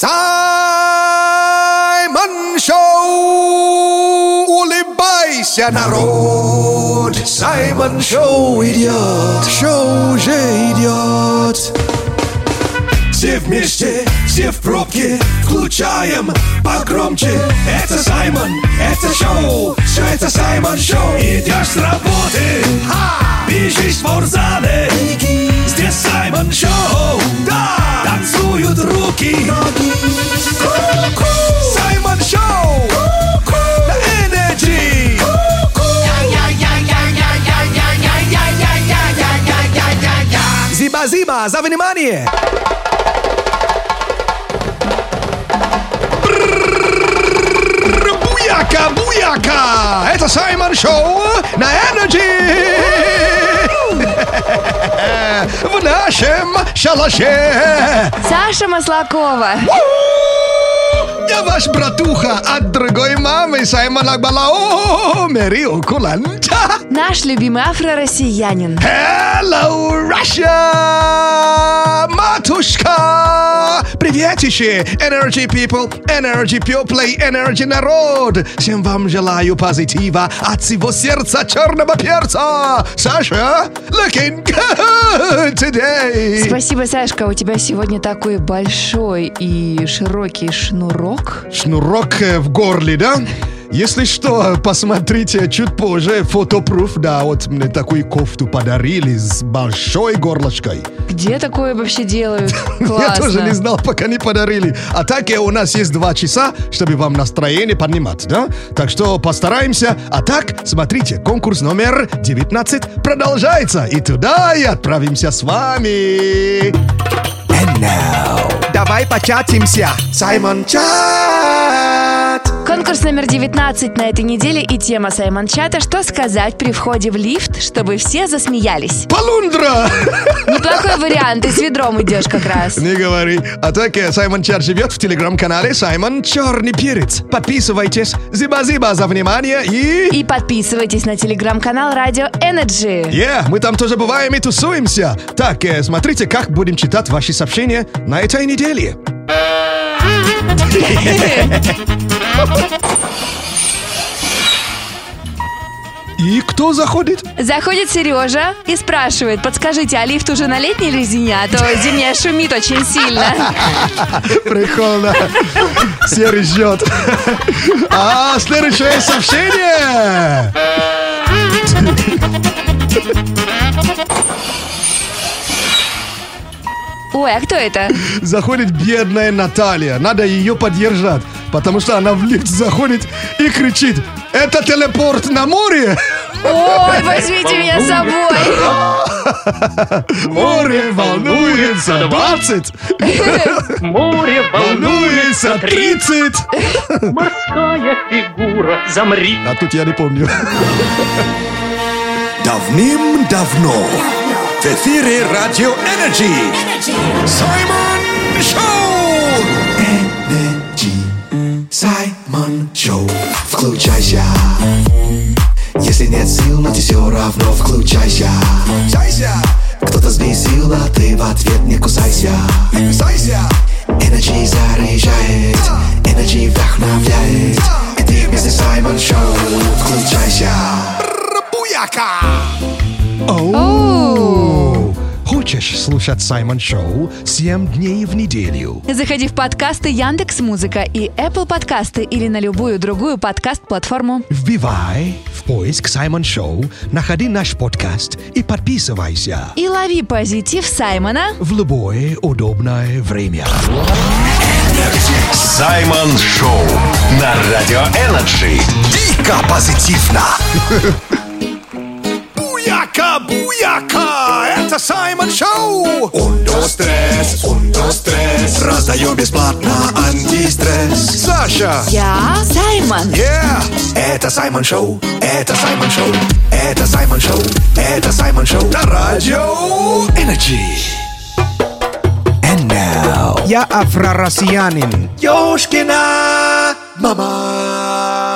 Саймон Шоу! Улыбайся, народ! Саймон Шоу идет! Шоу уже идет! Все вместе, все в пробке, включаем погромче. Это Саймон, это шоу, все это Саймон Шоу. Идешь с работы, бежишь в спортзале. Здесь Саймон Шоу, да, танцуют руки. Ку-ку. Саймон Шоу, на Energy. Зиба-зиба, за внимание! Буяка, буяка! Это Саймон Шоу на Energy! В нашем шалаше! Саша Маслакова. Я ваш братуха от другой мамы Саймон Акбалао Мэри Куланча. Наш любимый афро-россиянин. Hello, Russia! Матушка! Приветище! Energy people, energy people, energy народ! Всем вам желаю позитива от всего сердца черного перца! Саша, looking good today! Спасибо, Сашка, у тебя сегодня такой большой и широкий шнурок. Шнурок э, в горле, да? Если что, посмотрите чуть позже фотопруф, да, вот мне такую кофту подарили с большой горлышкой. Где такое вообще делают? Классно. Я тоже не знал, пока не подарили. А так э, у нас есть два часа, чтобы вам настроение поднимать, да? Так что постараемся. А так, смотрите, конкурс номер 19 продолжается. И туда и отправимся с вами. And now, давай початимся. Саймон Чат. Конкурс номер 19 на этой неделе и тема Саймон Чата «Что сказать при входе в лифт, чтобы все засмеялись?» Полундра! Неплохой вариант, ты с ведром идешь как раз. Не говори. А так э, Саймон Чар живет в телеграм-канале Саймон Черный Перец. Подписывайтесь. Зиба-зиба за внимание и... И подписывайтесь на телеграм-канал Радио Energy. Yeah, мы там тоже бываем и тусуемся. Так, э, смотрите, как будем читать ваши сообщения на этой неделе. И кто заходит? Заходит Сережа и спрашивает, подскажите, а лифт уже на летней резине, а то зимняя шумит очень сильно. Прикольно. Серый ждет. А, следующее сообщение. Ой, а кто это? Заходит бедная Наталья. Надо ее поддержать, потому что она в лифт заходит и кричит. Это телепорт на море? Ой, возьмите меня с собой. Море волнуется 20, Море волнуется волнуется 30. Морская фигура, замри. А тут я не помню. Давным-давно в эфире Радио Energy. Саймон Шоу! Energy. Саймон Шоу. Включайся. Если нет сил, но ты все равно включайся. Кто-то сбесил, а ты в ответ не кусайся. Energy заряжает. Energy вдохновляет. И ты вместе Саймон Шоу. Включайся. Оу. Хочешь слушать Саймон Шоу 7 дней в неделю? Заходи в подкасты Яндекс Музыка и Apple подкасты или на любую другую подкаст-платформу. Вбивай в поиск Саймон Шоу, находи наш подкаст и подписывайся И лови позитив Саймона в любое удобное время. Саймон Шоу на Радио Energy Дико позитивно Буяка, буяка, это Саймон Шоу! Ундо стресс, ундо стресс Раздаю бесплатно антистресс Саша! Я Саймон. Yeah! Это Саймон Шоу, это Саймон Шоу Это Саймон Шоу, это Саймон Шоу На радио! Energy And now Я афро-россиянин. Ёшкина мама!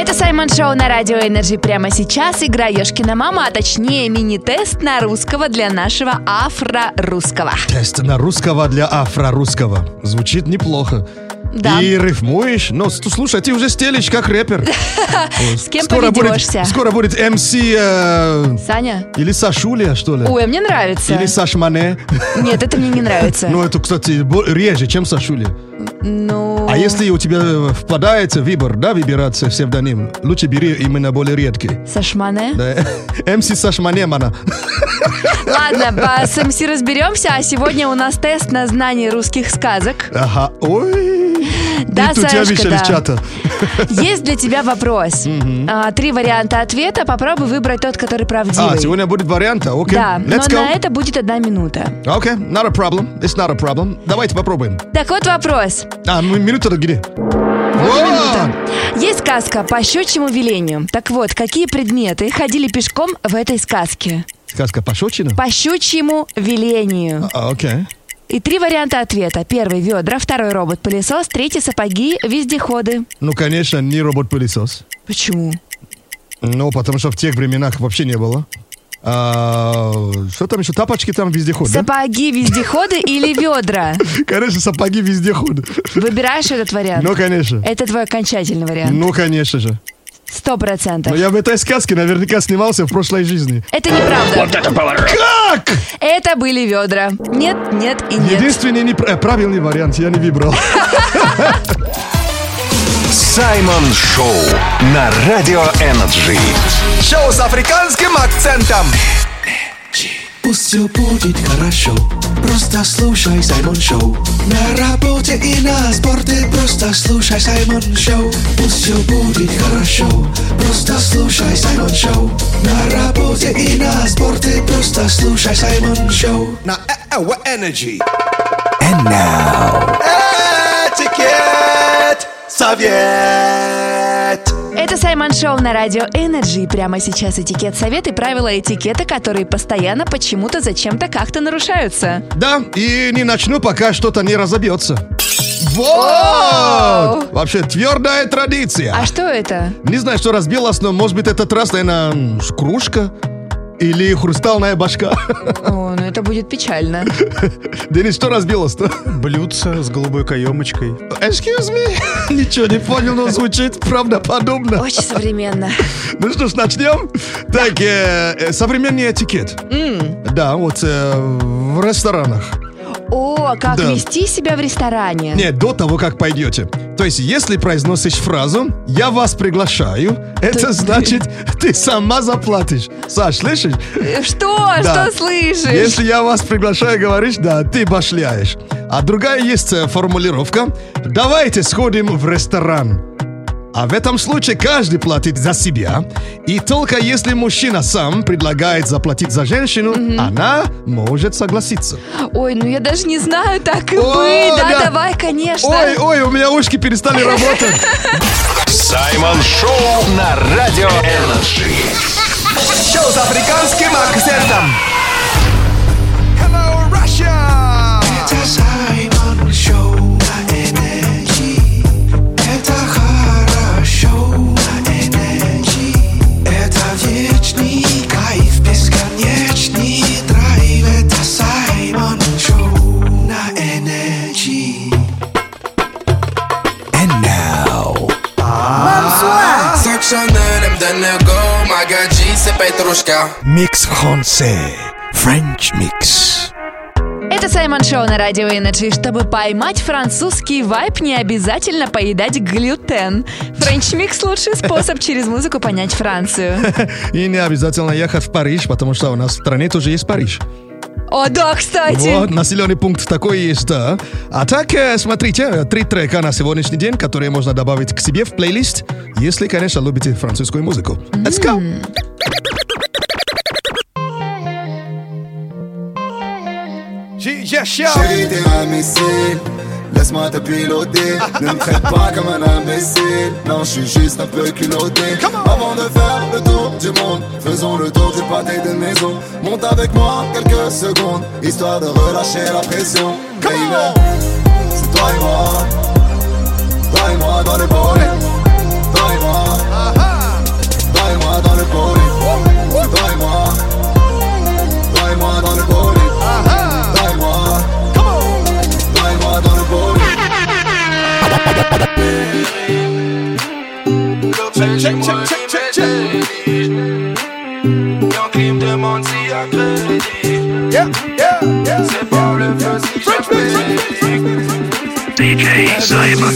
Это Саймон Шоу на Радио Energy. Прямо сейчас игра Ёшкина мама, а точнее мини-тест на русского для нашего афро-русского. Тест на русского для афро-русского. Звучит неплохо. Да. И рифмуешь. Но с- слушай, ты уже стелишь как рэпер. С кем скоро поведешься? будет, скоро будет MC э, Саня? или Сашуля, что ли? Ой, а мне нравится. Или Саш Мане. Нет, это мне не нравится. Ну, это, кстати, реже, чем Сашуля. Ну... А если у тебя впадает выбор, да, выбираться псевдоним, лучше бери именно более редкий. Сашмане? Да. МС Саш Манемана. Ладно, по- с МС разберемся, а сегодня у нас тест на знание русских сказок. Ага. Ой. Да, Сашка, да. чата. Есть для тебя вопрос. А, Три варианта ответа. Попробуй выбрать тот, который правдивый. А, сегодня будет вариант, окей. Да, но Let's go. на это будет одна минута. Окей, not a problem. It's not a problem. Давайте попробуем. Так вот вопрос. А, ну, минута где? минута. Есть сказка по щучьему велению. Так вот, какие предметы ходили пешком в этой сказке? Сказка пошучина? По щучьему велению. А, окей. И три варианта ответа. Первый – ведра, второй – робот-пылесос, третий – сапоги, вездеходы. Ну, конечно, не робот-пылесос. Почему? Ну, потому что в тех временах вообще не было. А, что там еще? Тапочки там вездеход, да? Сапоги, вездеходы или ведра? Конечно, сапоги вездеход. Выбираешь этот вариант? Ну, конечно. Это твой окончательный вариант. Ну, конечно же. Сто процентов. Но я в этой сказке наверняка снимался в прошлой жизни. Это неправда. это поворот! Как? Это были ведра. Нет, нет и нет. Единственный непра- э, правильный вариант я не выбрал. Саймон Шоу на Радио Energy. Шоу с африканским акцентом. Пусть все будет хорошо Просто слушай Саймон Шоу На работе и на спорте Просто слушай Саймон Шоу Пусть все будет хорошо Просто слушай Саймон Шоу На работе и на спорте Просто слушай Саймон Шоу На Эва Energy. And now. Этикет. Совет. Это Саймон Шоу на Радио Energy. Прямо сейчас этикет совет и правила этикета, которые постоянно почему-то зачем-то как-то нарушаются. Да, и не начну, пока что-то не разобьется. Вот! Вообще твердая традиция. А что это? Не знаю, что разбилось, но может быть этот раз, наверное, кружка или хрустальная башка. О, ну это будет печально. Денис, что разбилось-то? Блюдце с голубой каемочкой. Excuse me? Ничего не понял, но звучит правдоподобно. Очень современно. Ну что ж, начнем. Так, э, э, современный этикет. Да, вот э, в ресторанах. О, как Да. вести себя в ресторане. Нет, до того, как пойдете. То есть, если произносишь фразу «Я вас приглашаю», это значит, ты сама заплатишь. Саш, слышишь? Что? Да. Что слышишь? Если я вас приглашаю, говоришь, да, ты башляешь. А другая есть э, формулировка «Давайте сходим в ресторан». А в этом случае каждый платит за себя. И только если мужчина сам предлагает заплатить за женщину, она может согласиться. Ой, ну я даже не знаю, так и О, быть. Да, да. давай, конечно. Ой, ой, у меня ушки перестали работать. Саймон Шоу на Радио Energy. Шоу с африканским акцентом. Them donne le go, Magadji c'est Petrushka. Микс Франце. French Mix. Это Саймон Шоу на Радио Энерджи. Чтобы поймать французский вайп, не обязательно поедать глютен. Френч Микс – лучший способ через музыку понять Францию. И не обязательно ехать в Париж, потому что у нас в стране тоже есть Париж. О, да, кстати. Вот, населенный пункт такой есть, да. А так, э, смотрите, э, три трека на сегодняшний день, которые можно добавить к себе в плейлист, если, конечно, любите французскую музыку. Let's go! G.G. Show. Laisse-moi te piloter, ne me traite pas comme un imbécile. Non, je suis juste un peu culotté. Avant de faire le tour du monde, faisons le tour du pâté de maison. Monte avec moi quelques secondes, histoire de relâcher la pression. Baby, c'est toi et moi, toi et moi dans le bowling. Toi et moi, toi et moi dans le bowling. Toi et moi. Check, check, check, check, Yeah, yeah, yeah. DJ Simon.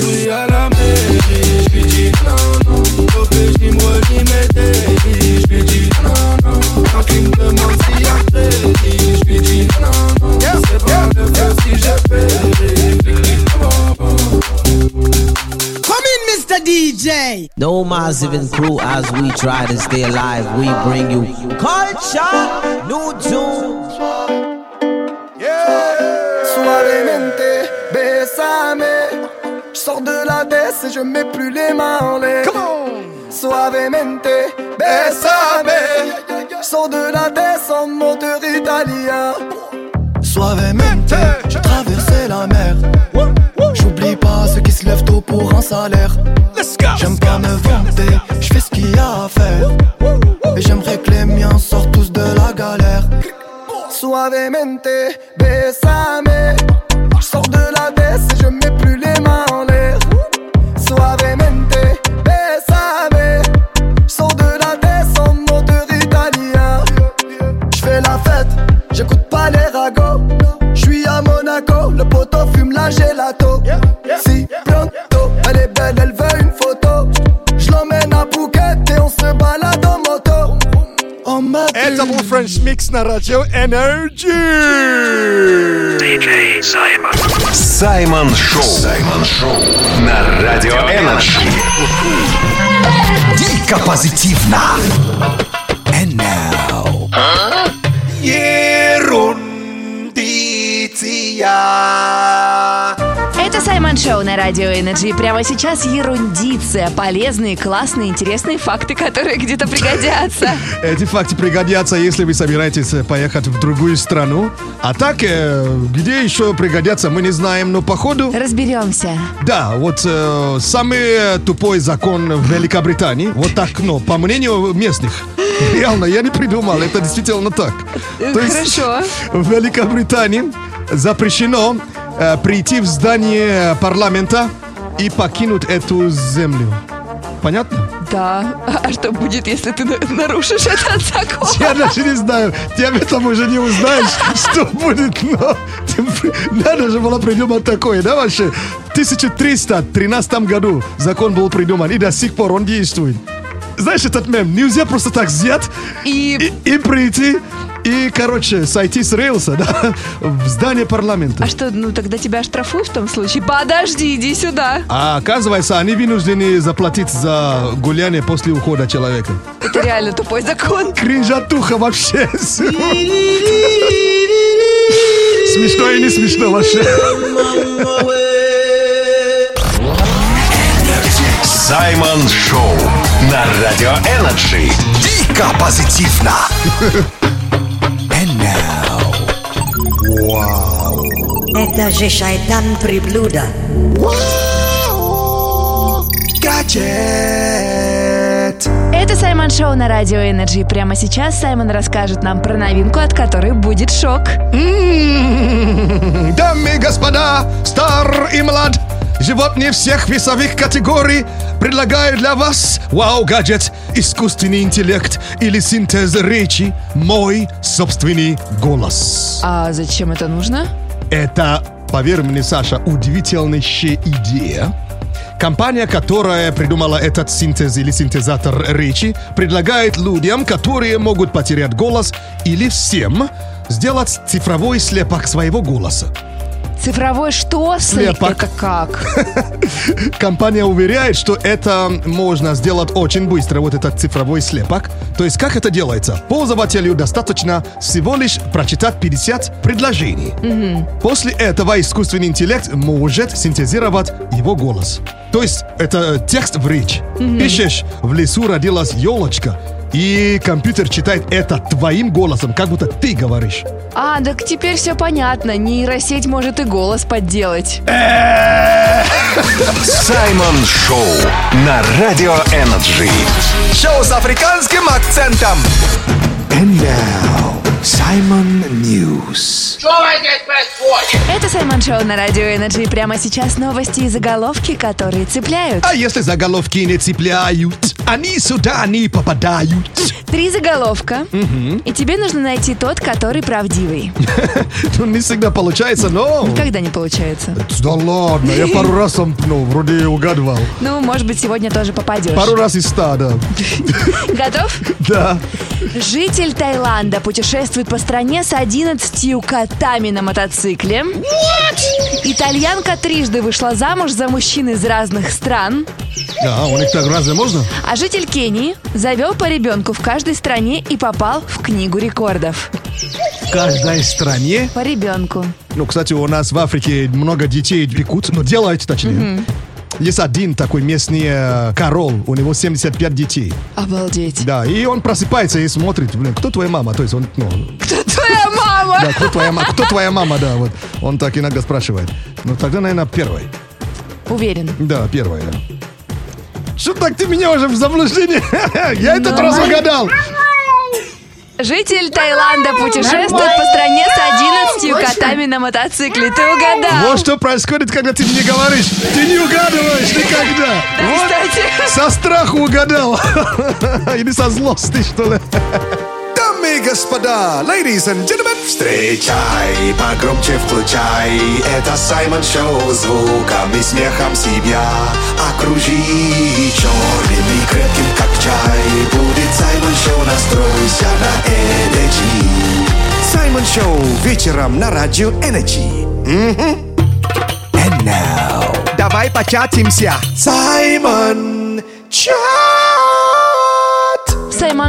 Massive and crew as we try to stay alive. We bring you culture, new tunes. Suavemente, bésame. Je sors de la baisse et je mets plus les mains en l'air. Come on. Suavemente, bésame. Je sors de la baisse en moteur italien. Suavemente, j'ai traversé la mer. Pour un salaire. Let's go. J'aime pas me vanter, je fais ce qu'il y a à faire. Et j'aimerais que les miens sortent tous de la galère. Suavemente, bésame. Je sors de la baisse et je mets plus les mains en l'air. Suavemente, bésame. Je sors de la baisse en moteur italien. Je fais la fête, j'écoute pas les ragots. Je suis à Monaco, le poteau fume la gelato. Si Это был French Mix на радио Energy. Саймон Шоу. Саймон Шоу на Радио Energy. Дико позитивно. And now. Ерундиция. Это Саймон Шоу на Радио Energy. Прямо сейчас ерундиция. Полезные, классные, интересные факты, которые где-то пригодятся. Эти факты пригодятся, если вы собираетесь э, поехать в другую страну. А так, э, где еще пригодятся, мы не знаем, но походу... Разберемся. Да, вот э, самый тупой закон в Великобритании, вот так, ну, по мнению местных. Реально, я не придумал, это действительно так. Хорошо. в Великобритании запрещено э, прийти в здание парламента и покинуть эту землю. Понятно? Да. А что будет, если ты на- нарушишь этот закон? Я даже не знаю, ты об этом уже не узнаешь, что будет, но надо же было придумать такое, да, вообще? В 1313 году закон был придуман, и до сих пор он действует. Знаешь этот мем? Нельзя просто так взять И... и, и прийти, и, короче, сойти с рейлса, да, в здание парламента. А что, ну тогда тебя оштрафуют в том случае? Подожди, иди сюда. А оказывается, они вынуждены заплатить за гуляние после ухода человека. Это реально тупой закон. Кринжатуха вообще. Смешно и не смешно вообще. Саймон Шоу на Радио Energy. Дико позитивно. Now. Это же шайтан приблуда. Гаджет. Это Саймон Шоу на Радио Energy. Прямо сейчас Саймон расскажет нам про новинку, от которой будет шок. М, Дамы и господа, стар и млад, животные всех весовых категорий предлагаю для вас вау-гаджет, искусственный интеллект или синтез речи, мой собственный голос. А зачем это нужно? Это, поверь мне, Саша, удивительнейшая идея. Компания, которая придумала этот синтез или синтезатор речи, предлагает людям, которые могут потерять голос, или всем, сделать цифровой слепок своего голоса. Цифровой что? Слепок. Это как? Компания уверяет, что это можно сделать очень быстро, вот этот цифровой слепок. То есть как это делается? Пользователю достаточно всего лишь прочитать 50 предложений. После этого искусственный интеллект может синтезировать его голос. То есть это текст в речь. Пишешь, в лесу родилась елочка, и компьютер читает это твоим голосом, как будто ты говоришь. А, так теперь все понятно. Нейросеть может и голос подделать. Саймон Шоу на Радио Energy. Шоу с африканским акцентом. And now. Simon News. Это Саймон Шоу на Радио Energy. Прямо сейчас новости и заголовки, которые цепляют. А если заголовки не цепляют? они сюда не попадают. Три заголовка. И тебе нужно найти тот, который правдивый. Ну, не всегда получается, но... Никогда не получается. Да ладно, я пару раз там, ну, вроде угадывал. Ну, может быть, сегодня тоже попадешь. Пару раз из ста, да. Готов? Да. Житель Таиланда путешествует по стране с 11 котами на мотоцикле. Итальянка трижды вышла замуж за мужчин из разных стран. Да, у них так разве можно? А житель Кении завел по ребенку в каждой стране и попал в книгу рекордов. В каждой стране. По ребенку. Ну, кстати, у нас в Африке много детей пекут, ну, делают точнее. Есть один такой местный э, король, у него 75 детей. Обалдеть. Да, и он просыпается и смотрит, блин, кто твоя мама? То есть он, ну, Кто твоя мама? да, кто твоя, ма- кто твоя мама, да, вот. Он так иногда спрашивает. Ну, тогда, наверное, первый. Уверен. Да, первый, да. Что так ты меня уже в заблуждение? Я этот Ну. раз угадал. Житель Таиланда путешествует по стране с 11 котами на мотоцикле. Ты угадал. Вот что происходит, когда ты мне говоришь. Ты не угадываешь никогда. Вот Кстати. со страху угадал. Или со злости, что ли. Дамы и господа, ladies and gentlemen, встречай, погромче включай. Это Саймон Шоу, звуком и смехом себя окружи. Черным и крепким, как чай, будет Саймон Шоу, настройся на Energy. Саймон Шоу вечером на радио Energy. Мгм. And now, давай початимся. Саймон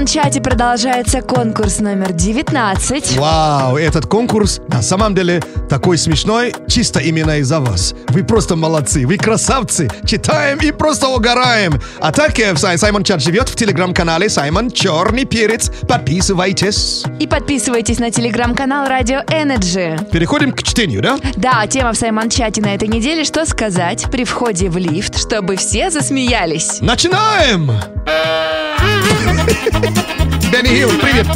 Саймон-чате продолжается конкурс номер 19. Вау, этот конкурс на самом деле такой смешной, чисто именно из-за вас. Вы просто молодцы, вы красавцы. Читаем и просто угораем. А так э, Сай- Саймон Чат живет в телеграм-канале Саймон Черный Перец. Подписывайтесь. И подписывайтесь на телеграм-канал Радио Energy. Переходим к чтению, да? Да, тема в Саймон-чате на этой неделе «Что сказать при входе в лифт, чтобы все засмеялись?» Начинаем! Бенни Хилл, привет!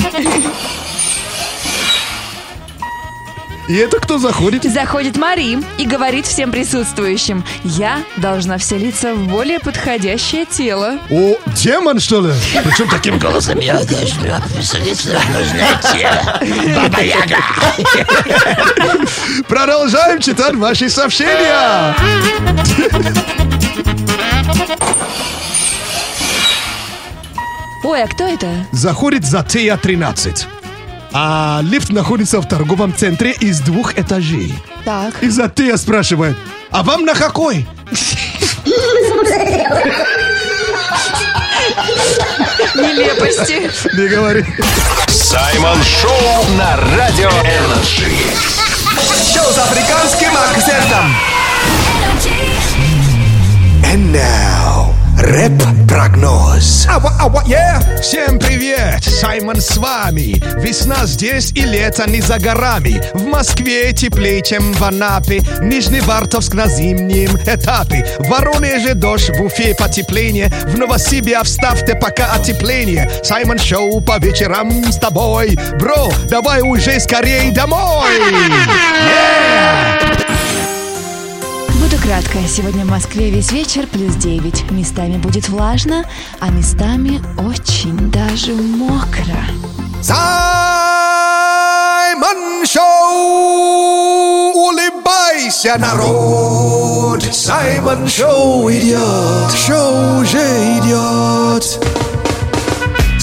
И это кто заходит? Заходит Мари и говорит всем присутствующим «Я должна вселиться в более подходящее тело». О, демон, что ли? Причем таким голосом? Я должна вселиться в нужное тело. Баба Яга. Продолжаем читать ваши сообщения. Ой, а кто это? Заходит Затея 13. А лифт находится в торговом центре из двух этажей. Так. И Затея спрашивает, а вам на какой? Нелепости. Не говори. Саймон Шоу на Радио Energy. Шоу с африканским акцентом. And now, рэп-прогноз. Ава, ава, yeah. Всем привет! Саймон с вами. Весна здесь и лето не за горами. В Москве теплее, чем в Анапе. Нижневартовск на зимнем этапе. В Воронеже дождь, в Уфе потепление. В Новосибе оставьте пока отопление. Саймон Шоу по вечерам с тобой. Бро, давай уже скорей домой! Буду кратко. Сегодня в Москве весь вечер плюс 9. Местами будет влажно, а местами очень даже мокро. Саймон Шоу! Улыбайся, народ! Саймон Шоу идет! Шоу уже идет!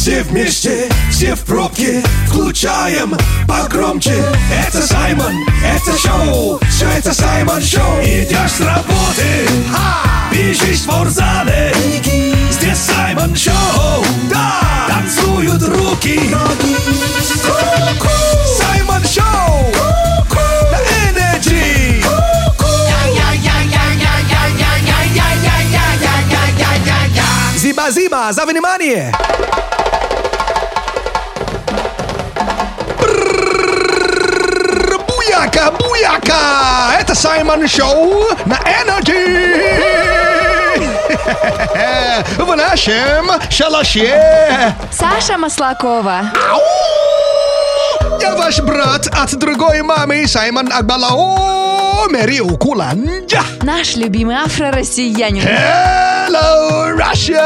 Все вместе, все в пробке, включаем погромче. Это Саймон, это шоу, все это Саймон Шоу. Идешь с работы, бежишь в спортзале. Здесь Саймон Шоу, да, танцуют руки. Саймон Шоу, на Energy. Зиба-зиба, за внимание! Саймон Шоу на Energy! В нашем шалаше! Саша Маслакова. Я ваш брат от другой мамы, Саймон Акбалаон! Омери Укуланджа. Наш любимый афро-россиянин. Hello, Russia!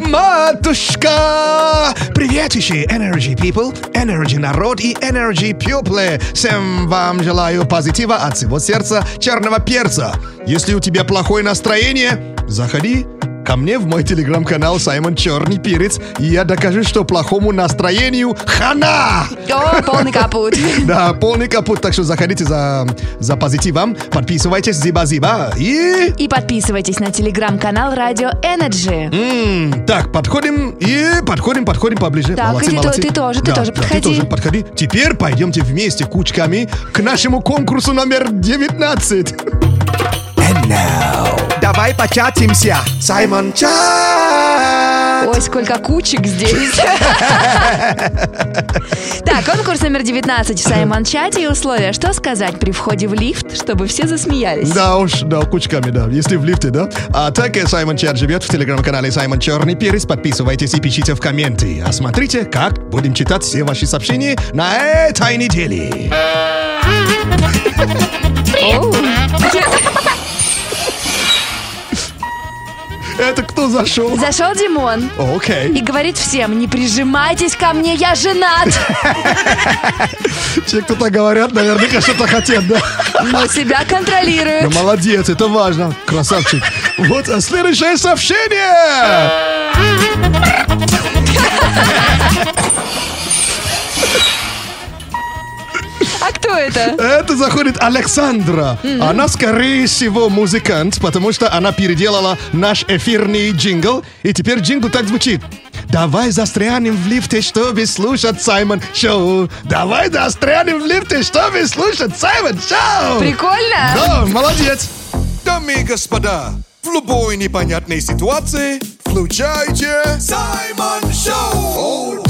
Матушка! Приветище, Energy People, Energy народ и Energy People. Всем вам желаю позитива от всего сердца черного перца. Если у тебя плохое настроение, заходи ко мне в мой телеграм-канал Саймон Черный Перец, и я докажу, что плохому настроению хана! О, полный капут. Да, полный капут, так что заходите за, за позитивом, подписывайтесь, зиба-зиба, и... И подписывайтесь на телеграм-канал Радио Energy. М, так, подходим и подходим, подходим поближе. Так, молодцы, и ты молодцы. ты тоже, ты Да, тоже да, подходи. ты тоже подходи. Теперь пойдемте вместе кучками к нашему конкурсу номер 19. Давай початимся. Саймон Чат. Ой, сколько кучек здесь. Так, конкурс номер 19 в Саймон Чате и условия. Что сказать при входе в лифт, чтобы все засмеялись? Да уж, да, кучками, да, если в лифте, да. А так и Саймон Чат живет в телеграм-канале Саймон Черный Перец. Подписывайтесь и пишите в комменты. А смотрите, как будем читать все ваши сообщения на этой неделе. Оу. Это кто зашел? Зашел Димон Окей. и говорит всем, не прижимайтесь ко мне, я женат. Те, кто так говорят, наверняка что-то хотят, да? Но себя Ну, контролирует. молодец, это важно. Красавчик. Вот а следующее сообщение. Кто это? Это заходит Александра. Она, скорее всего, музыкант, потому что она переделала наш эфирный джингл. И теперь джингл так звучит. Давай застрянем в лифте, чтобы слушать Саймон Шоу. Давай застрянем в лифте, чтобы слушать Саймон Шоу. Прикольно? Да, молодец. Дамы и господа, в любой непонятной ситуации включайте Саймон Шоу.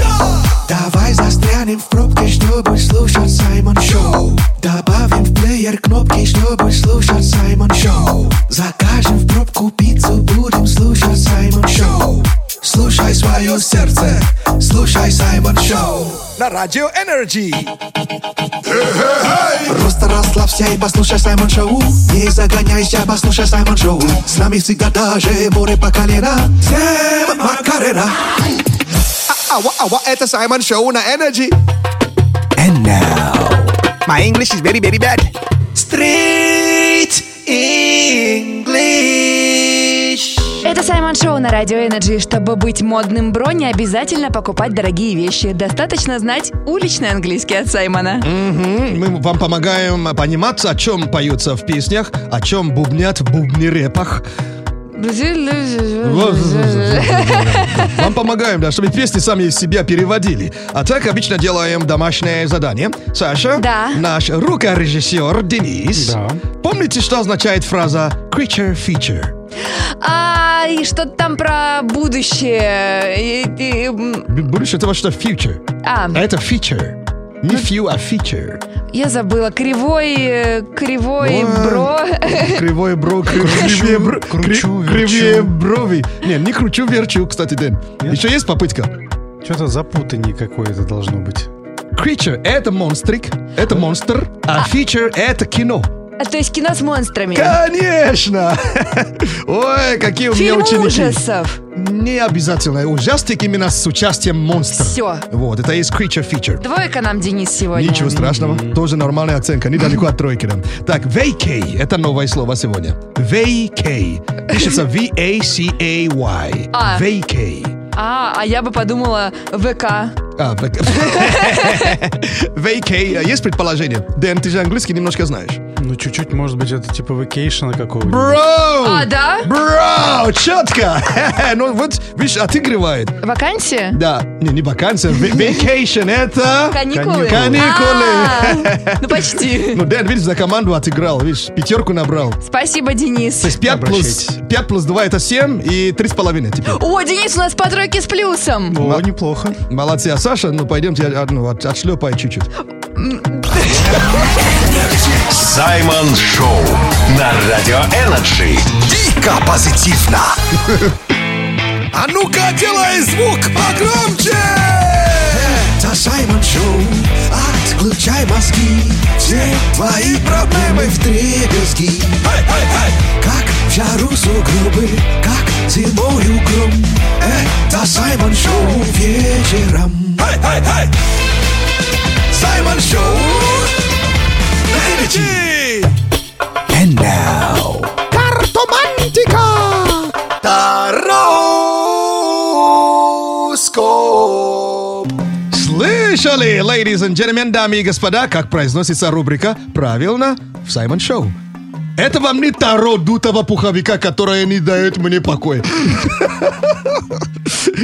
Застрянем в пробке, чтобы слушать Саймон Шоу. Добавим в плеер кнопки, чтобы слушать Саймон Шоу. Закажем в пробку пиццу, будем слушать Саймон Шоу. Слушай свое сердце, слушай Саймон Шоу. На радио Energy. Просто расслабься и послушай Саймон Шоу. Не загоняйся, послушай Саймон Шоу. С нами всегда даже море по колено. Всем Макарена Ава, ава, это Саймон Шоу на Energy. And now My English is very, very bad. Street English Это Саймон Шоу на Радио Energy. Чтобы быть модным бро, не обязательно покупать дорогие вещи. Достаточно знать уличный английский от Саймона. Мгм. Мы вам помогаем понимать, о чем поются в песнях, о чем бубнят в бубни-репах. Вам помогаем, да, чтобы песни сами из себя переводили. А так обычно делаем домашнее задание. Саша, Да. наш рукорежиссер Денис. Да. Помните, что означает фраза creature feature? А, и что-то там про будущее. И- и, м, Б- Будешь это вот что future. А, А это feature. Не few, а feature. я забыла. Кривой, э, кривой Ой. бро. Кривое бро, кривее, бро- кручу, кри- кривее брови. Не, не кручу, верчу, кстати, Дэн. Нет? Еще есть попытка? Что-то запутание какое-то должно быть. Creature — это монстрик, это монстр, а feature — это кино. А, то есть кино с монстрами. Конечно! Ой, какие у меня Фильм ученики. ужасов. Не обязательно. Ужастик именно с участием монстра. Всё. Вот, это есть creature feature. Двойка нам, Денис, сегодня. Ничего страшного, тоже нормальная оценка, недалеко от тройки. да. Так, vacay, это новое слово сегодня. Vacay, пишется V-A-C-A-Y. А. Vacay. А, а я бы подумала ВК. А, vac- vacay, есть предположение? Дэн, ты же английский немножко знаешь. Ну, чуть-чуть, может быть, это типа вакейшена какого-нибудь. Бро! А, да? Бро, четко! ну вот, видишь, отыгрывает. Вакансия? Да, не, не вакансия, vacation, это... Каникулы? Каникулы. А, Ну, почти. Ну, Дэн, видишь, за команду отыграл, видишь, пятерку набрал. Спасибо, Денис. То есть 5 плюс, Обращайтесь. 5 плюс 2 это 7 и 3,5 теперь. О, Денис, у нас по тройке с плюсом. О, неплохо. Молодцы, а Саша, ну пойдемте ну, от, отшлепай чуть-чуть. Саймон Шоу на Радио Energy. Дико позитивно. А ну-ка, делай звук погромче. Это Саймон Шоу, Включай мозги. Все твои проблемы в дребезги Как в жару сугробы Как зимою гром Это Саймон Шоу вечером. Саймон Шоу Energy. And now Картомантика Тароскоп Слышали, ladies and gentlemen, дамы и господа, как произносится рубрика «Правильно» в Саймон Шоу. Это вам не таро дутого пуховика, которое не дает мне покоя.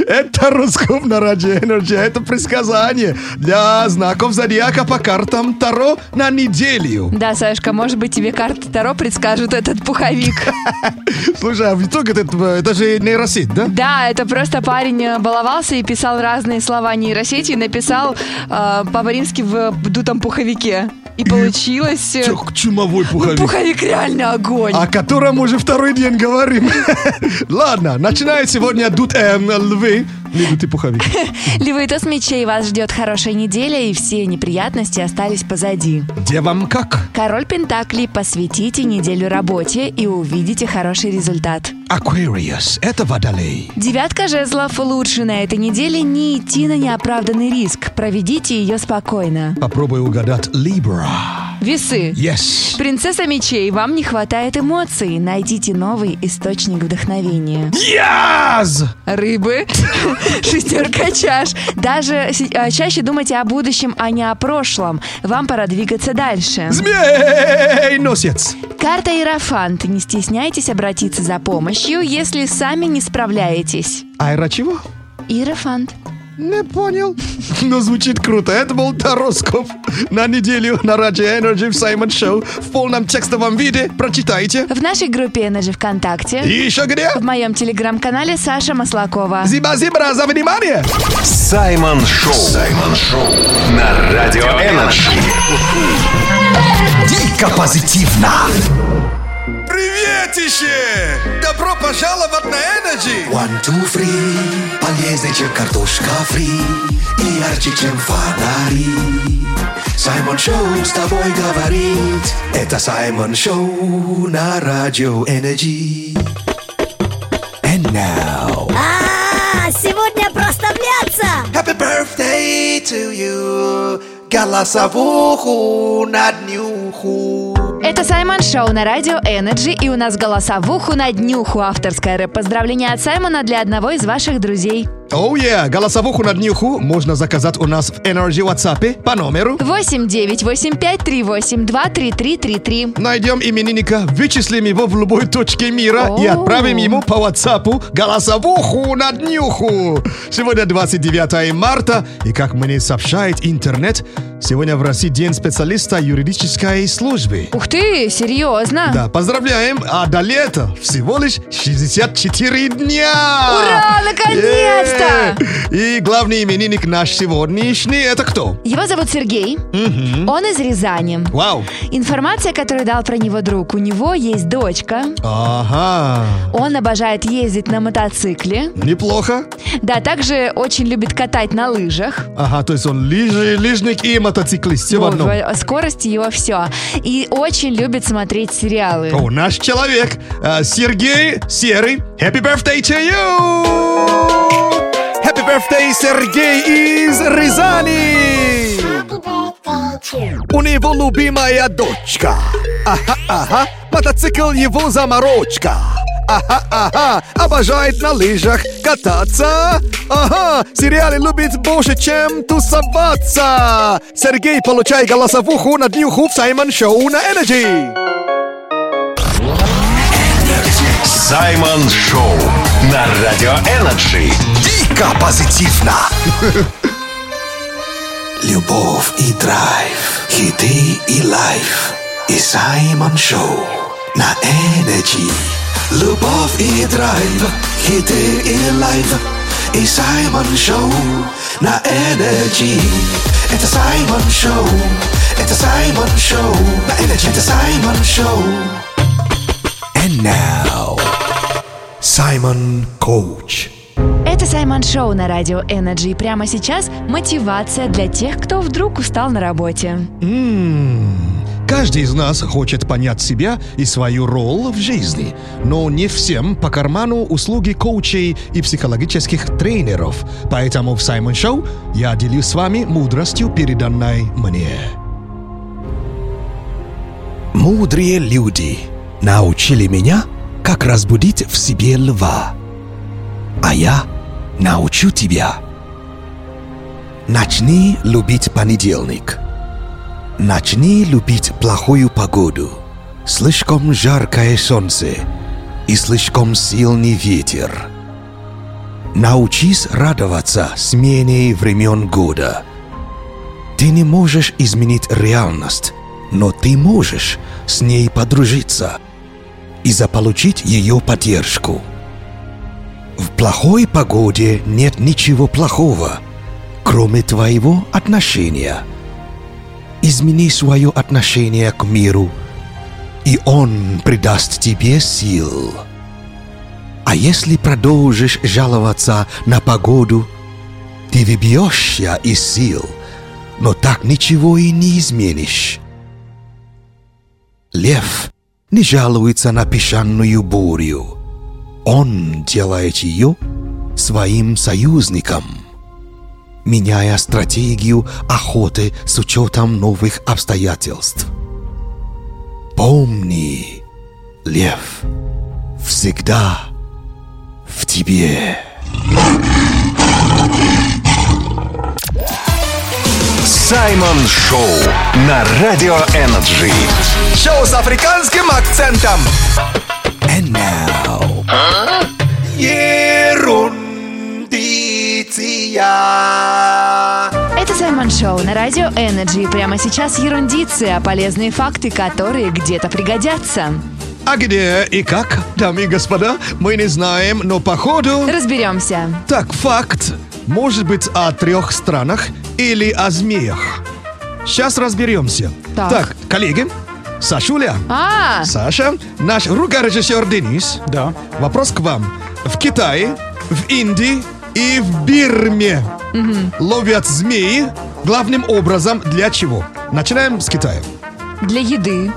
Это Роскоп на Радио Energy. Это предсказание для знаков зодиака по картам Таро на неделю. Да, Сашка, может быть, тебе карты Таро предскажут этот пуховик. Слушай, а в итоге это, это же нейросеть, да? Да, это просто парень э, баловался и писал разные слова нейросети, и написал э, по-барински в дутом пуховике. И получилось... э, Чё, чумовой пуховик. Пуховик реально огонь. О котором уже второй день говорим. Ладно, начинает сегодня дут эм, львы. Не дутый пуховик. Львы, то с мечей вас ждет хорошая неделя, и все неприятности остались позади. Где вам как? Король Пентаклей, посвятите неделю работе и увидите хороший результат. Aquarius. Это водолей. Девятка жезлов лучше на этой неделе не идти на неоправданный риск. Проведите ее спокойно. Попробуй угадать Libra. Весы. Yes. Принцесса мечей, вам не хватает эмоций. Найдите новый источник вдохновения. Yes! Рыбы. Шестерка чаш. Даже а, чаще думайте о будущем, а не о прошлом. Вам пора двигаться дальше. Змей носец. Карта Иерофант. Не стесняйтесь обратиться за помощью, если сами не справляетесь. Айра чего? Иерофант. Не понял. Но звучит круто. Это был Тароскоп на неделю на Радио Energy в Саймон Шоу в полном текстовом виде. Прочитайте. В нашей группе Energy ВКонтакте. И еще где? В моем телеграм-канале Саша Маслакова. Зиба-зибра за внимание. Саймон Шоу. Саймон Шоу на Радио Energy. Дико позитивно Приветище! Добро пожаловать на Energy! One, two, three. Полезнее, чем картошка фри. И ярче, чем фонари. Саймон Шоу с тобой говорит. Это Саймон Шоу на радио Energy. And now. А, сегодня проставляться! Happy birthday to you. Голосовуху на днюху Это Саймон Шоу на радио Energy, и у нас голоса в уху на днюху. Авторское рэп-поздравление от Саймона для одного из ваших друзей. Оу, yeah. Голосовуху на днюху можно заказать у нас в Energy WhatsApp по номеру 8 9 8 5 3 8 2 3 3 3 3. Найдем именинника, вычислим его в любой точке мира и отправим ему по WhatsApp голосовуху на днюху. Сегодня 29 марта, и как мне сообщает интернет, сегодня в России День специалиста юридической службы. Ух ты, серьезно? Да, поздравляем, а до лета всего лишь 64 дня! Ура, наконец-то! Е! И главный именинник наш сегодняшний, это кто? Его зовут Сергей. Мгм. Он из Рязани. Вау! Информация, которую дал про него друг. У него есть дочка. Ага, Он обожает ездить на мотоцикле. неплохо. Да, также очень любит катать на лыжах. Ага, то есть он лыжи, лыжник и мотоциклист, все в одном. Скорость его все. И очень любит смотреть сериалы. О, наш человек, э, Сергей Серый. Happy birthday to you! Birthday, Сергей из Рязани! У него любимая дочка. Ага, ага, мотоцикл его заморочка. Ага, ага, обожает на лыжах кататься. Ага, сериалы любит больше, чем тусоваться. Сергей, получай голосовуху на днюху в Саймон Шоу на Energy. Саймон Шоу на Радио Energy. Дико позитивно. Любовь и драйв Хиты и life. И Саймон Шоу на Energy Любовь и драйв Хиты и лайф. И Саймон Шоу на Energy Это Саймон Шоу Это Саймон Шоу на Energy Это Саймон Шоу And now Саймон Коуч Это Саймон Шоу на радио Energy. И Прямо сейчас мотивация для тех, кто вдруг устал на работе. М, Каждый из нас хочет понять себя и свою роль в жизни, но не всем по карману услуги коучей и психологических тренеров. Поэтому в Саймон Шоу я делюсь с вами мудростью, переданной мне. Мудрые люди научили меня, как разбудить в себе льва. А я научу тебя. Начни любить понедельник. Начни любить плохую погоду. Слишком жаркое солнце и слишком сильный ветер. Научись радоваться смене времен года. Ты не можешь изменить реальность, но ты можешь с ней подружиться и заполучить ее поддержку. В плохой погоде нет ничего плохого, кроме твоего отношения. Измени свое отношение к миру, и он придаст тебе сил. А если продолжишь жаловаться на погоду, ты выбьешься из сил, но так ничего и не изменишь. Лев не жалуется на песчаную бурю. Он делает ее своим союзником, меняя стратегию охоты с учетом новых обстоятельств. Помни, лев всегда в тебе. Саймон Шоу на Радио Energy. Шоу с африканским акцентом. And now. Ерундиция. Это Саймон Шоу на радио Energy. Прямо сейчас ерундиция, полезные факты, которые где-то пригодятся. А где и как, дамы и господа, мы не знаем, но походу... Разберемся. Так, факт может быть о трех странах или о змеях. Сейчас разберемся. Так. коллеги, Сашуля, А, Саша, наш рукорежиссер Денис. Да. Вопрос к вам. В Китае, в Индии и в Бирме ловят змеи главным образом для чего? Начинаем с Китая. для еды.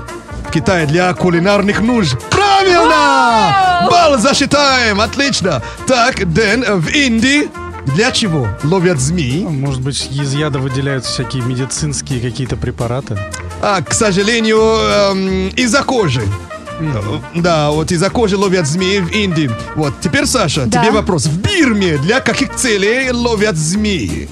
В Китае для кулинарных нужд. Правильно! Балл засчитаем, отлично. Так, Дэн, в Индии для чего ловят змеи? Может быть, из яда выделяются всякие медицинские какие-то препараты? А, к сожалению, эм, из-за кожи. Э, Да, вот из-за кожи ловят змеи в Индии. Вот, теперь, Саша, Да. тебе вопрос. В Бирме для каких целей ловят змеи?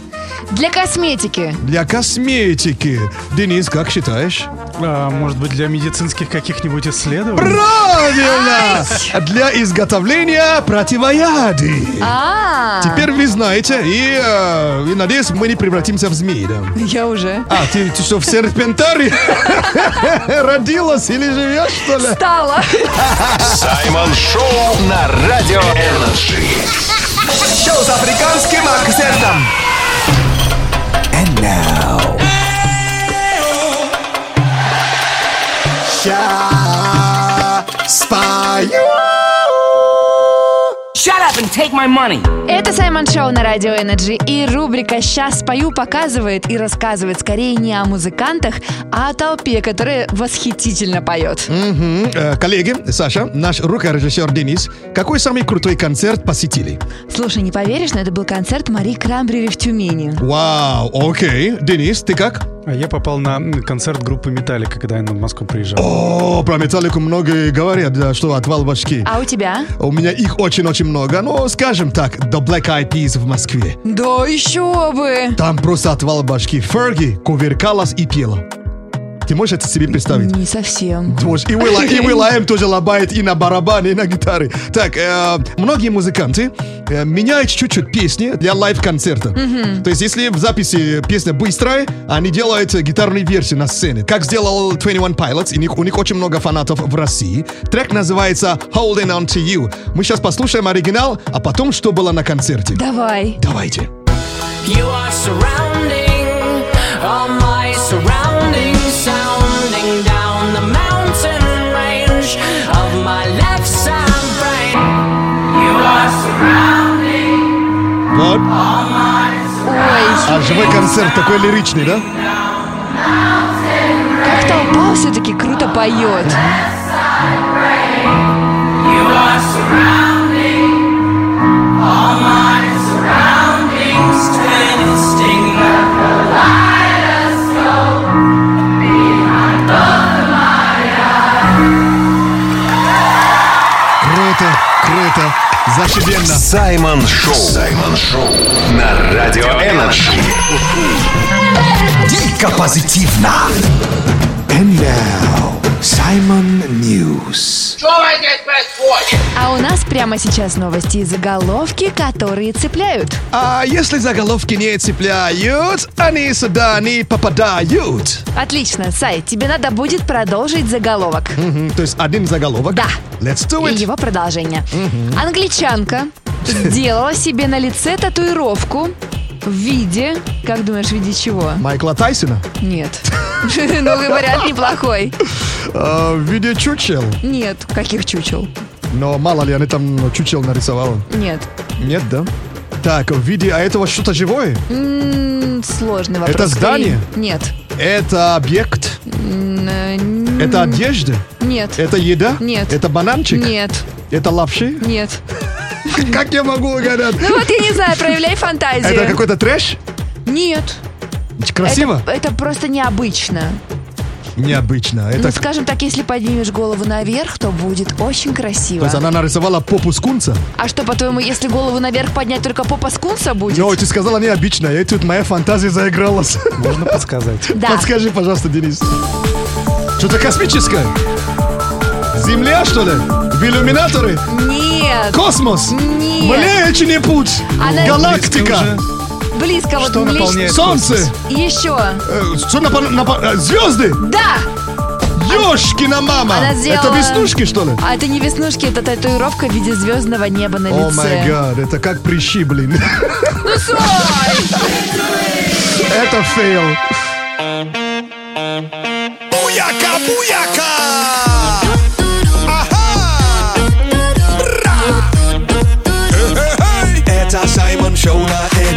Для косметики. Для косметики. Денис, как считаешь? А, может быть, для медицинских каких-нибудь исследований? Правильно! Для изготовления противоядий. А, Теперь вы знаете, и, э, и надеюсь, мы не превратимся в змеи, да? я уже. А, ты, ты что, в серпентарии родилась или живешь, что ли? Стала. Саймон Шоу на Радио Energy. Шоу с африканским акцентом. And now. Ща спою. Shut up and take my money. Это Саймон Шоу на радио Energy. И рубрика «Сейчас спою» показывает и рассказывает скорее не о музыкантах, а о толпе, которая восхитительно поет. Э, Коллеги, Саша, наш рукорежиссер Денис, какой самый крутой концерт посетили? Слушай, не поверишь, но это был концерт Мари Крамбрери в Тюмени. Вау, окей. Денис, ты как? А я попал на концерт группы Металлика, когда я в Москву приезжал. О, про Металлику многие говорят, да, что отвал башки. А у тебя? У меня их очень-очень много, но, скажем так, The Black Eyed Peas в Москве. Да еще бы! Там просто отвал башки. Ферги кувыркалась и пела. Ты можешь это себе представить? Не совсем. И Will, и Will I Am тоже лобает и на барабане, и на гитаре. Так, э, многие музыканты э, меняют чуть-чуть песни для лайв-концерта. Мгм. То есть, если в записи песня быстрая, они делают гитарные версии на сцене. Как сделал 21 Pilots, и у них, у них очень много фанатов в России. Трек называется Holding On To You. Мы сейчас послушаем оригинал, а потом, что было на концерте. Давай. Давайте. You are surrounding Вот. Ой. А живой концерт такой лиричный, да? Как толпа все-таки круто поет. You are. Зашибенно. Саймон Шоу. Саймон Шоу. На Радио Energy. Дико позитивно. And now, Simon News. А у нас прямо сейчас новости и заголовки, которые цепляют. А если заголовки не цепляют, они сюда не попадают. Отлично, Сай, тебе надо будет продолжить заголовок. Мгм, То есть один заголовок. Да. Let's do И it. его продолжение. Англичанка сделала себе на лице татуировку в виде... Как думаешь, в виде чего? Майкла Тайсона. Нет. Ну, вариант неплохой. А, в виде чучел. Нет, каких чучел? Но мало ли, они там ну, чучел нарисовала. Нет. Нет, да? Так, в виде... А этого что-то живое? Сложный вопрос. Это здание? Нет. Это объект? Э, Это одежда? Нет. Это еда? Нет. Это бананчик? Нет. Это лапши? Нет. Как я могу угадать? Ну вот я не знаю, проявляй фантазию. Это какой-то трэш? Нет. Красиво? Это, это просто необычно. Необычно. Ну, Это... скажем так, если поднимешь голову наверх, то будет очень красиво. То есть она нарисовала попу скунса? А что, по-твоему, если голову наверх поднять, только попа скунса будет? Но ты сказала необычно, и тут моя фантазия заигралась. Можно подсказать? Да. Подскажи, пожалуйста, Денис. Что-то космическое? Земля, что ли? В иллюминаторы? Нет. Космос? Нет. Млечный путь? Она- Галактика? Близко вот Что ближе. наполняет Солнце? Еще. Э, Что напа- напа- э, Звезды? Да! Ёшкина мама! Она сделала... Это веснушки, что ли? А это не веснушки, это татуировка в виде звездного неба на О лице. my God, это как прыщи, блин. Ну! Это фейл. Буяка, буяка!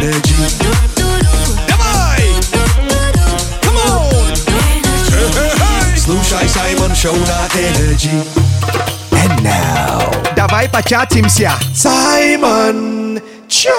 On! Слушай Саймон Шоу на Energy. And now... Давай початимся. Саймон Чат!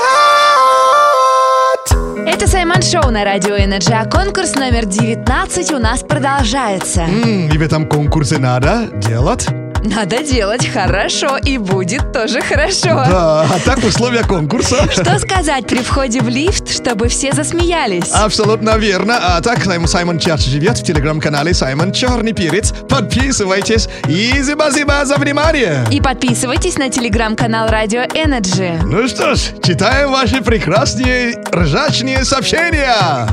Это Саймон Шоу на Радио Energy, а конкурс номер 19 у нас продолжается. М, И в этом конкурсе надо делать. Надо делать хорошо, и будет тоже хорошо. Да, а так условия конкурса. Что сказать при входе в лифт, чтобы все засмеялись? Абсолютно верно. А так Саймон, Саймон Чат живет в телеграм-канале Саймон Черный Перец. Подписывайтесь. И зиба-зиба за внимание. И подписывайтесь на телеграм-канал Радио Energy. Ну что ж, читаем ваши прекрасные ржачные сообщения.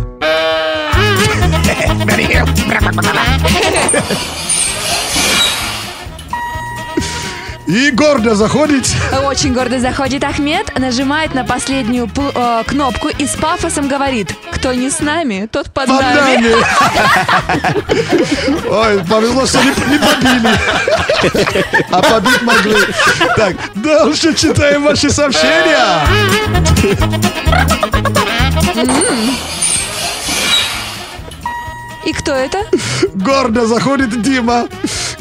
И гордо заходит. Очень гордо заходит Ахмед, нажимает на последнюю пл- э, кнопку и с пафосом говорит, кто не с нами, тот под, Под нами. нами. Ой, повезло, что не, не побили. А побить могли. Так, дальше читаем ваши сообщения. И кто это? Гордо заходит Дима,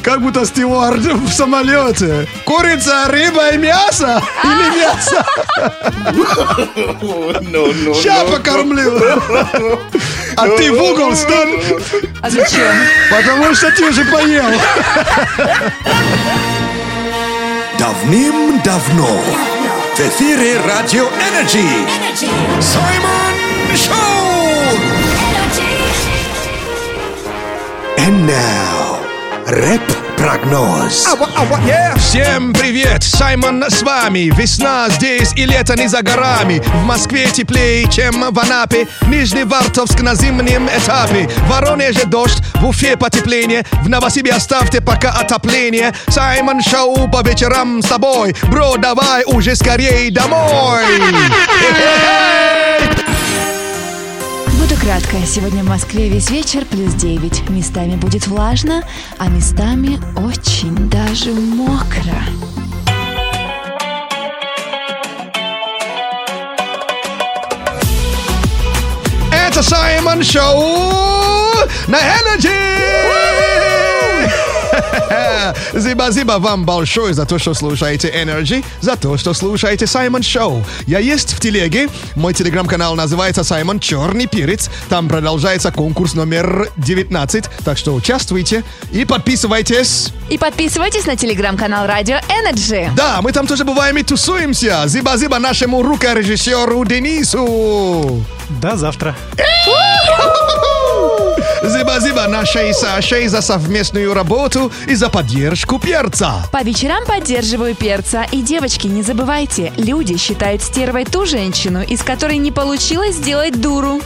как будто стюард в самолете. Курица, рыба и мясо? Или мясо? Сейчас покормлю. А ты в угол стань. А зачем? Потому что ты уже поел. Давным-давно в эфире Радио Energy Саймон Шоу! And now, рэп-прогноз. Всем привет! Саймон с вами. Весна здесь и лето не за горами. В Москве теплее, чем в Анапе. Нижневартовск на зимнем этапе. В Воронеже дождь, в Уфе потепление. В Новосибе оставьте пока отопление. Саймон Шоу по вечерам с тобой. Бро, давай уже скорей домой. кратко. Сегодня в Москве весь вечер плюс 9. Местами будет влажно, а местами очень даже мокро. Это Саймон Шоу на Energy! Зиба-зиба вам большое за то, что слушаете Energy, за то, что слушаете Саймон Шоу. Я есть в телеге. Мой телеграм-канал называется Саймон Черный Перец. Там продолжается конкурс номер 19. Так что участвуйте и подписывайтесь. И подписывайтесь на телеграм-канал Радио Energy. Да, мы там тоже бываем и тусуемся. Зиба-зиба нашему рукорежиссеру Денису. До завтра. Зиба-зиба нашей Сашей за совместную работу и за поддержку перца. По вечерам поддерживаю перца. И, девочки, не забывайте, люди считают стервой ту женщину, из которой не получилось сделать дуру.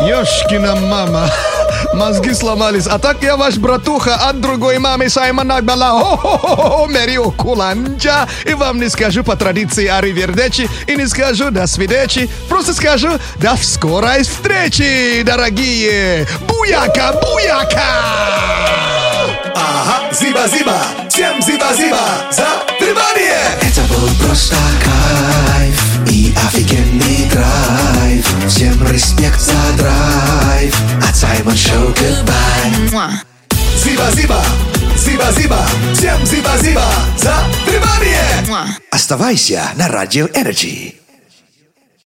Ёшкина мама. Мозги сломались. А так я ваш братуха от другой мамы Саймон Акбала. Хо-хо-хо, Мерио Куланджа. И вам не скажу по традиции Аривердечи и не скажу до свидечи. Просто скажу до скорой встречи, дорогие. Буяка, буяка! Ага, зиба-зиба, всем зиба-зиба за внимание! Это был просто кайф и офигенный драйв. Всем респект за драйв. От Саймон Шоу goodbye. Зиба-зиба, зиба-зиба, всем зиба-зиба за внимание! Оставайся на Радио Energy.